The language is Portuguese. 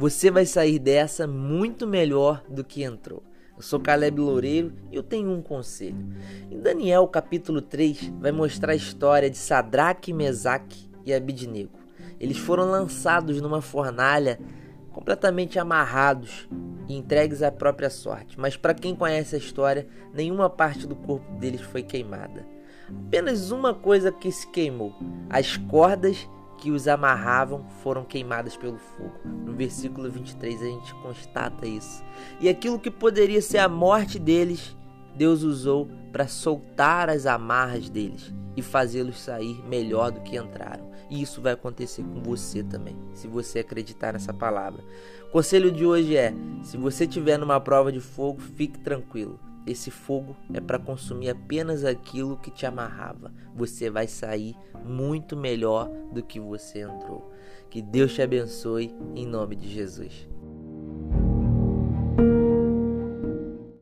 Você vai sair dessa muito melhor do que entrou. Eu sou Caleb Loureiro e eu tenho um conselho. Em Daniel capítulo 3 vai mostrar a história de Sadraque, Mesaque e Abidnego. Eles foram lançados numa fornalha completamente amarrados e entregues à própria sorte. Mas para quem conhece a história, nenhuma parte do corpo deles foi queimada. Apenas uma coisa que se queimou: as cordas que os amarravam foram queimadas pelo fogo. No versículo 23 a gente constata isso. E aquilo que poderia ser a morte deles, Deus usou para soltar as amarras deles e fazê-los sair melhor do que entraram. E isso vai acontecer com você também, se você acreditar nessa palavra. O conselho de hoje é: se você estiver numa prova de fogo, fique tranquilo esse fogo é para consumir apenas aquilo que te amarrava. Você vai sair muito melhor do que você entrou. Que Deus te abençoe em nome de Jesus.